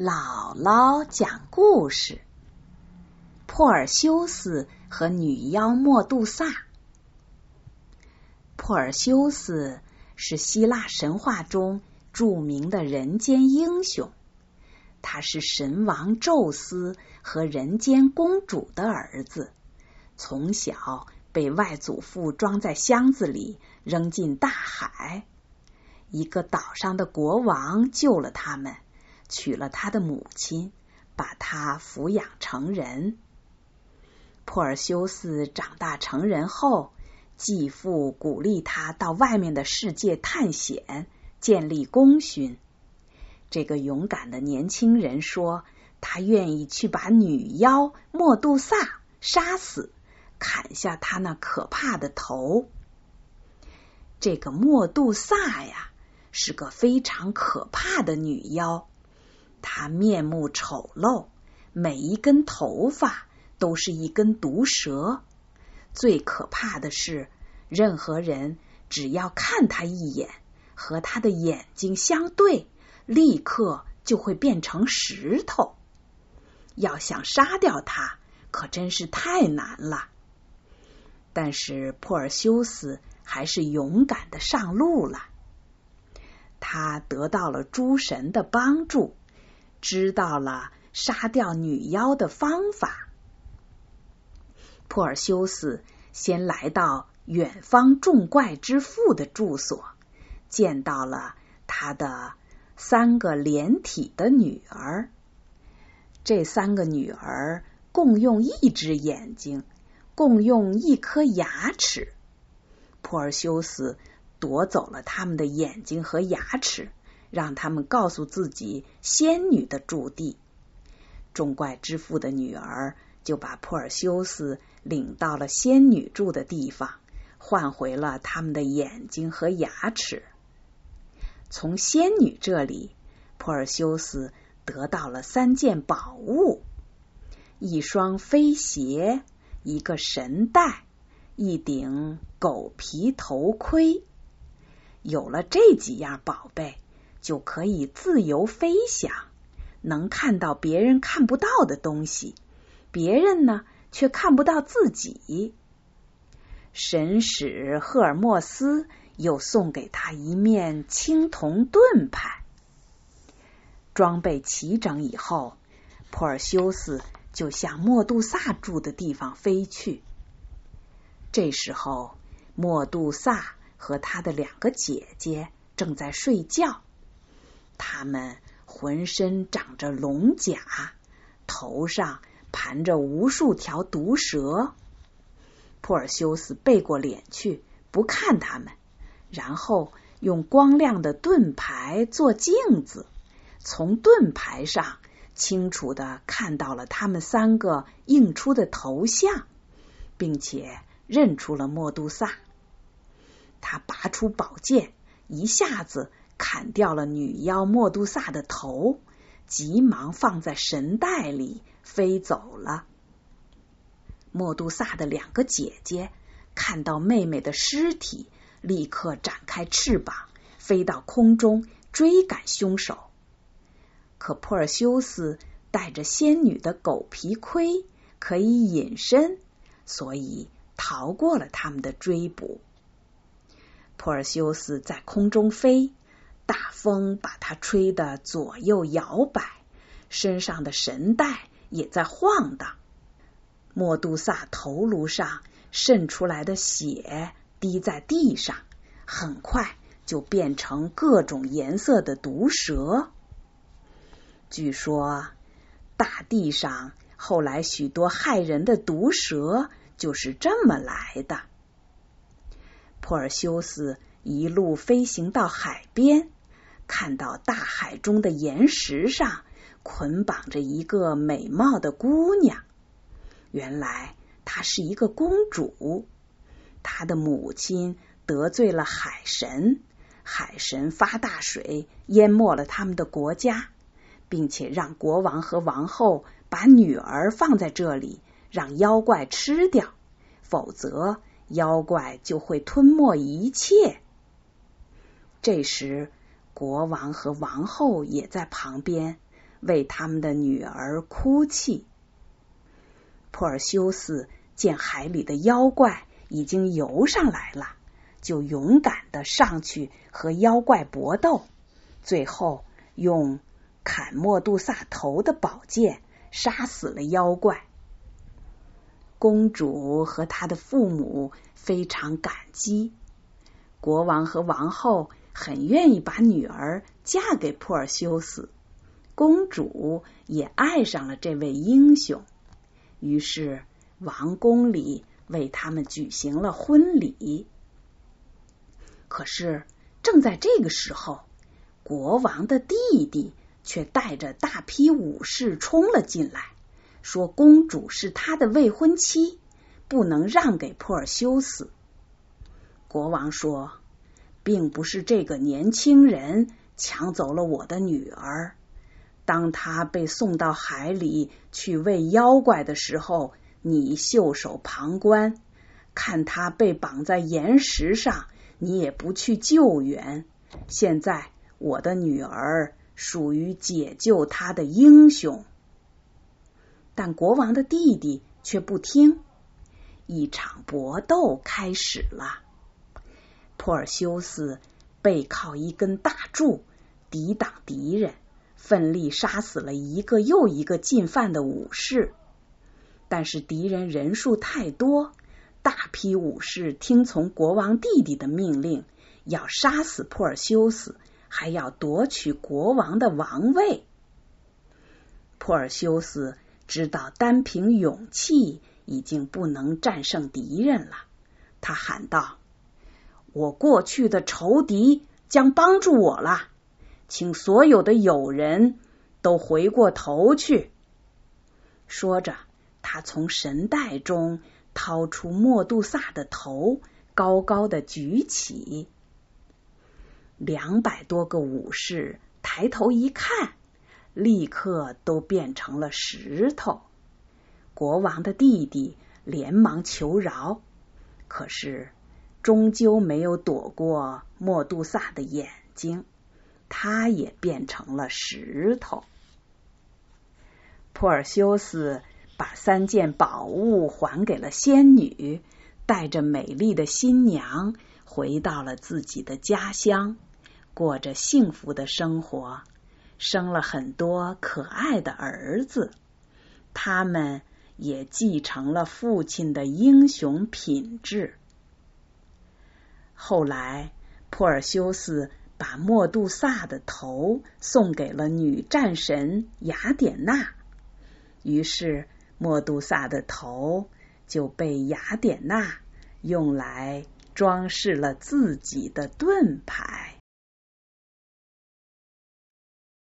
姥姥讲故事：珀尔修斯和女妖莫杜萨。珀尔修斯是希腊神话中著名的人间英雄，他是神王宙斯和人间公主的儿子，从小被外祖父装在箱子里扔进大海。一个岛上的国王救了他们，娶了他的母亲，把他抚养成人。珀尔修斯长大成人后，继父鼓励他到外面的世界探险，建立功勋。这个勇敢的年轻人说：“他愿意去把女妖莫杜萨杀死，砍下她那可怕的头。”这个莫杜萨呀！是个非常可怕的女妖，他面目丑陋，每一根头发都是一根毒蛇。最可怕的是，任何人只要看他一眼，和他的眼睛相对，立刻就会变成石头。要想杀掉他，可真是太难了。但是珀尔修斯还是勇敢的上路了。他得到了诸神的帮助，知道了杀掉女妖的方法。珀尔修斯先来到远方众怪之父的住所，见到了他的三个连体的女儿。这三个女儿共用一只眼睛，共用一颗牙齿。珀尔修斯。夺走了他们的眼睛和牙齿，让他们告诉自己仙女的驻地。众怪之父的女儿就把珀尔修斯领到了仙女住的地方，换回了他们的眼睛和牙齿。从仙女这里，珀尔修斯得到了三件宝物：一双飞鞋，一个神带，一顶狗皮头盔。有了这几样宝贝，就可以自由飞翔，能看到别人看不到的东西，别人呢却看不到自己。神使赫尔墨斯又送给他一面青铜盾牌。装备齐整以后，珀尔修斯就向莫杜萨住的地方飞去。这时候，莫杜萨。和他的两个姐姐正在睡觉，他们浑身长着龙甲，头上盘着无数条毒蛇。珀尔修斯背过脸去，不看他们，然后用光亮的盾牌做镜子，从盾牌上清楚的看到了他们三个映出的头像，并且认出了莫杜萨。他拔出宝剑，一下子砍掉了女妖莫杜萨的头，急忙放在神袋里飞走了。莫杜萨的两个姐姐看到妹妹的尸体，立刻展开翅膀，飞到空中追赶凶手。可珀尔修斯带着仙女的狗皮盔，可以隐身，所以逃过了他们的追捕。珀尔修斯在空中飞，大风把它吹得左右摇摆，身上的神带也在晃荡。莫杜萨头颅上渗出来的血滴在地上，很快就变成各种颜色的毒蛇。据说，大地上后来许多害人的毒蛇就是这么来的。珀尔修斯一路飞行到海边，看到大海中的岩石上捆绑着一个美貌的姑娘。原来她是一个公主，她的母亲得罪了海神，海神发大水淹没了他们的国家，并且让国王和王后把女儿放在这里，让妖怪吃掉，否则。妖怪就会吞没一切。这时，国王和王后也在旁边，为他们的女儿哭泣。珀尔修斯见海里的妖怪已经游上来了，就勇敢的上去和妖怪搏斗，最后用砍莫杜萨头的宝剑杀死了妖怪。公主和她的父母非常感激，国王和王后很愿意把女儿嫁给珀尔修斯，公主也爱上了这位英雄，于是王宫里为他们举行了婚礼。可是正在这个时候，国王的弟弟却带着大批武士冲了进来。说公主是他的未婚妻，不能让给珀尔修斯。国王说，并不是这个年轻人抢走了我的女儿。当他被送到海里去喂妖怪的时候，你袖手旁观，看他被绑在岩石上，你也不去救援。现在我的女儿属于解救他的英雄。但国王的弟弟却不听，一场搏斗开始了。珀尔修斯背靠一根大柱抵挡敌人，奋力杀死了一个又一个进犯的武士。但是敌人人数太多，大批武士听从国王弟弟的命令，要杀死珀尔修斯，还要夺取国王的王位。珀尔修斯。知道单凭勇气已经不能战胜敌人了，他喊道：“我过去的仇敌将帮助我了，请所有的友人都回过头去。”说着，他从神袋中掏出莫杜萨的头，高高的举起。两百多个武士抬头一看。立刻都变成了石头。国王的弟弟连忙求饶，可是终究没有躲过莫杜萨的眼睛，他也变成了石头。珀尔修斯把三件宝物还给了仙女，带着美丽的新娘回到了自己的家乡，过着幸福的生活。生了很多可爱的儿子，他们也继承了父亲的英雄品质。后来，珀尔修斯把莫杜萨的头送给了女战神雅典娜，于是莫杜萨的头就被雅典娜用来装饰了自己的盾牌。